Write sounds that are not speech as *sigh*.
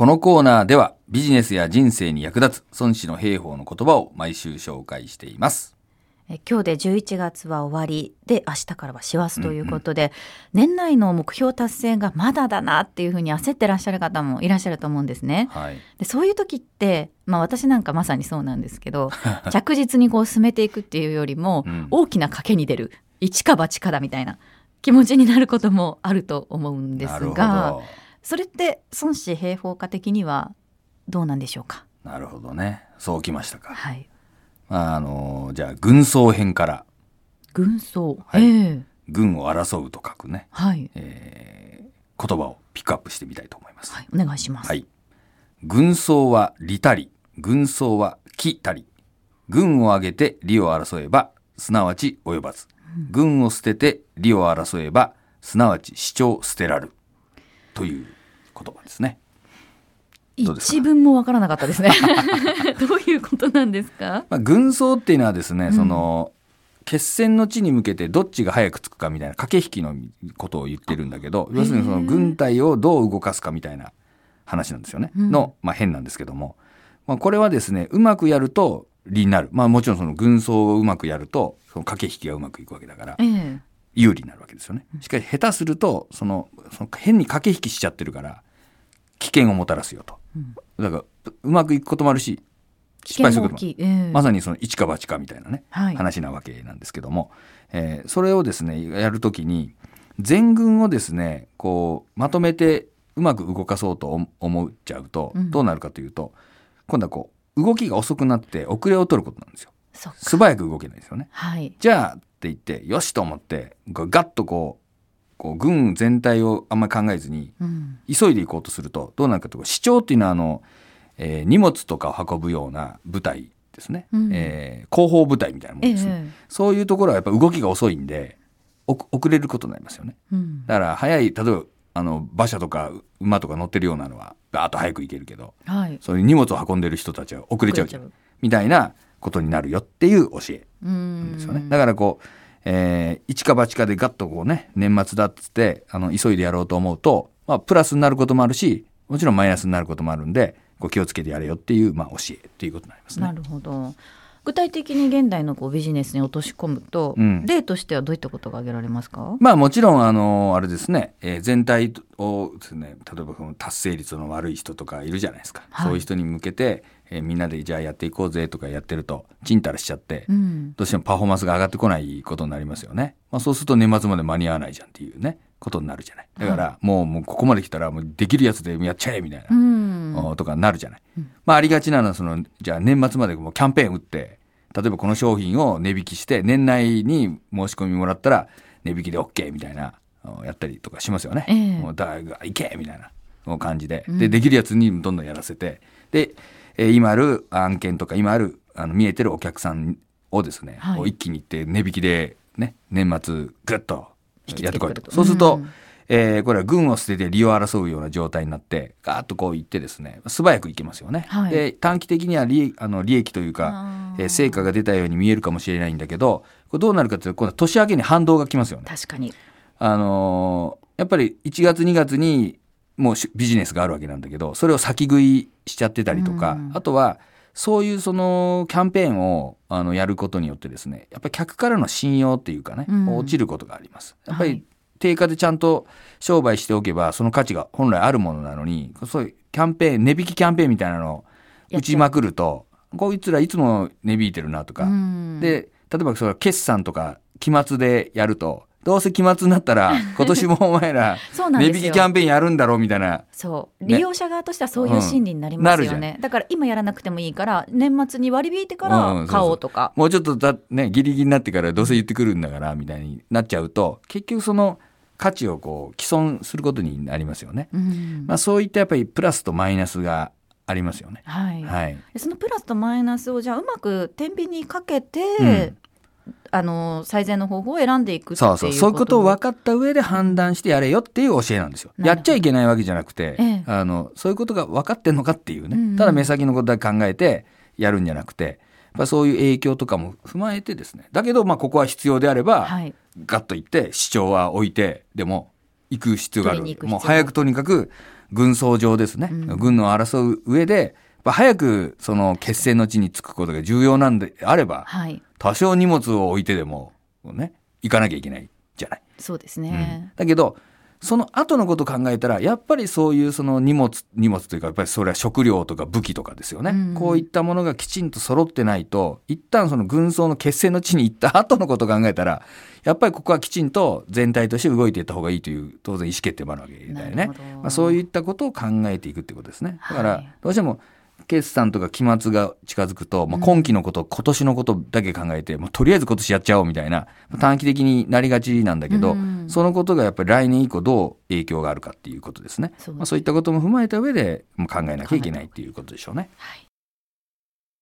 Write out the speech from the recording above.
このコーナーではビジネスや人生に役立つ孫子の兵法の言葉を毎週紹介しています。え今日で11月は終わりで明日からは師走ということで、年内の目標達成がまだだなっていうふうに焦ってらっしゃる方もいらっしゃると思うんですね。はい。でそういう時って、まあ、私なんかまさにそうなんですけど *laughs* 着実にこう進めていくっていうよりも、うん大きな賭けに出る一か八かだみたいな気持ちになることもあると思うんですなるほがど。それって孫子兵法家的にはどうなんでしょうか？なるほどね。そうきましたか。はい、まあ、あの、じゃあ、軍曹編から、軍曹、はいええ軍を争うと書くね、はい、えー言葉をピックアップしてみたいと思います。はい、お願いします。はい。軍曹は利たり、軍曹は利たり。軍を挙げて利を争えば、すなわち及ばず。軍を捨てて利を争えば、すなわち主張捨てらる。という言葉ですね。一文もわからなかったですね。*laughs* どういうことなんですか？まあ、軍曹っていうのはですね、その、決戦の地に向けてどっちが早く着くかみたいな駆け引きのことを言ってるんだけど、要するにその軍隊をどう動かすかみたいな話なんですよね。うんの、まあ変なんですけども。まあこれはですね、うまくやると利になる。まあもちろんその軍曹をうまくやると、その駆け引きがうまくいくわけだからえ、え有利になるわけですよね。しかし下手すると、その、その変に駆け引きしちゃってるから、危険をもたらすよと。だから、うまくいくこともあるし、失敗することも。ええまさにその一か八かみたいなね、はい話なわけなんですけども、えーそれをですねやるときに全軍をですねこうまとめてうまく動かそうと思思っちゃうと、うんどうなるかというと今度はこう動きが遅くなって遅れを取ることなんですよ。素早く動けないですよねはい。じゃあって言ってよしと思ってガッとこうこう軍全体をあんまり考えずにうん。急いで行こうとするとどうなるかというと市長っていうのはあの、えー荷物とかを運ぶような部隊ですね、うんえー広報部隊みたいなものえですね、えそういうところはやっぱ動きが遅いんでお遅れることになりますよねうん。だから早い例えばあの馬車とか馬とか乗ってるようなのはガーッと早く行けるけどはい。そういう荷物を運んでる人たちは遅れちゃうじゃんみたいなことになるよっていう教えうん。ですよね。だからこう、えー一か八かでガッとこうね、年末だっつって、あの、急いでやろうと思うと、まあ、プラスになることもあるし、もちろんマイナスになることもあるんで、こう気をつけてやれよっていう、まあ、教えっていうことになりますな。るほど。具体的に現代のこうビジネスに落とし込むと、うん例としてはどういったことが挙げられますか？まあ、もちろん、あの、あれですね、えー全体をですね、例えば達成率の悪い人とかいるじゃないですか。はいそういう人に向けて、えーみんなでじゃあやっていこうぜとかやってると、ちんたらしちゃって、うん。どうしてもパフォーマンスが上がってこないことになりますよね。まあ、そうすると年末まで間に合わないじゃんっていうね、ことになるじゃない。だから、もう、もうここまで来たら、もうできるやつでやっちゃえみたいな、とかなるじゃない。まあ、ありがちなのは、その、じゃあ年末までもうキャンペーン打って、例えばこの商品を値引きして、年内に申し込みもらったら、値引きで OK みたいな、おやったりとかしますよね。ええもうだが、いけみたいな感じで。で、できるやつにどんどんやらせて、で、えー今ある案件とか、今ある、あの、見えてるお客さんをですね、はい一気に行って値引きで、ね、年末、ぐっとやってこいと。そうすると、うんえーこれは軍を捨てて利を争うような状態になって、ガーッとこう行ってですね、素早く行けますよね。はいで、短期的には利あの利益というかえー成果が出たように見えるかもしれないんだけど、これどうなるかというと、今度は年明けに反動が来ますよね。確かに。あのーやっぱり1月2月にもうしビジネスがあるわけなんだけど、それを先食いしちゃってたりとか、うんあとは、そういうそのキャンペーンをあのやることによってですね、やっぱり客からの信用っていうかね、うん。落ちることがあります。やっぱりはい。定価でちゃんと商売しておけば、その価値が本来あるものなのに、そういうキャンペーン、値引きキャンペーンみたいなのを打ちまくると、こいつらいつも値引いてるなとか、うん、で、例えばそれ決算とか期末でやると、どうせ期末になったら、*laughs* 今年もお前ら値引きキャンペーンやるんだろうみたいな。そう。ね。利用者側としてはそういう心理になりますようん。なね、だから今やらなくてもいいから年末に割り引いてかうんうんら買おうとか、もうちょっとだ、ね、ギリギリになってからどうせ言ってくるんだから、みたいになっちゃうと、結局その価値をこう、既存することになりますよね。うん。まあそういったやっぱりプラスとマイナスがありますよね。はい。はい。でそのプラスとマイナスをじゃあうまく天秤にかけて、うんあの最善の方法を選んでいくっていうそうそう。そういうことをは分かった上で判断してやれよっていう教えなんですよ。やっちゃいけないわけじゃなくて、ええあの、そういうことが分かってんのかっていうね。うんうんただ目先のことだけ考えてやるんじゃなくて、やっぱそういう影響とかも踏まえてですね。だけど、まあ、ここは必要であれば、はいガッと行って、主張は置いて、でも、行く必要があるもう早くとにかく、軍曹上ですね、うん軍を争う上で、やっぱ早くその決戦の地に着くことが重要なんであれば、はい。多少荷物を置いてでも、ね、行かなきゃいけないじゃない。そうですうんね。だけど、その後のことを考えたら、やっぱりそういうその荷物、荷物というか、やっぱりそれは食料とか武器とかですよね。うんこういったものがきちんと揃ってないと、一旦その軍曹の決戦の地に行った後のことを考えたら、やっぱりここはきちんと全体として動いていった方がいいという、当然意思決定もあるわけだよねまあ、そういったことを考えていくってことですね。だから、はいどうしても、決算とか期末が近づくと、まあ、今期のこと、今年のことだけ考えて、もうとりあえず今年やっちゃおうみたいな、短期的になりがちなんだけど、うんそのことがやっぱり来年以降どう影響があるかっていうことですね。そうですまあ、そういったことも踏まえた上でまあ考えなきゃいけないっていうことでしょうね。はい。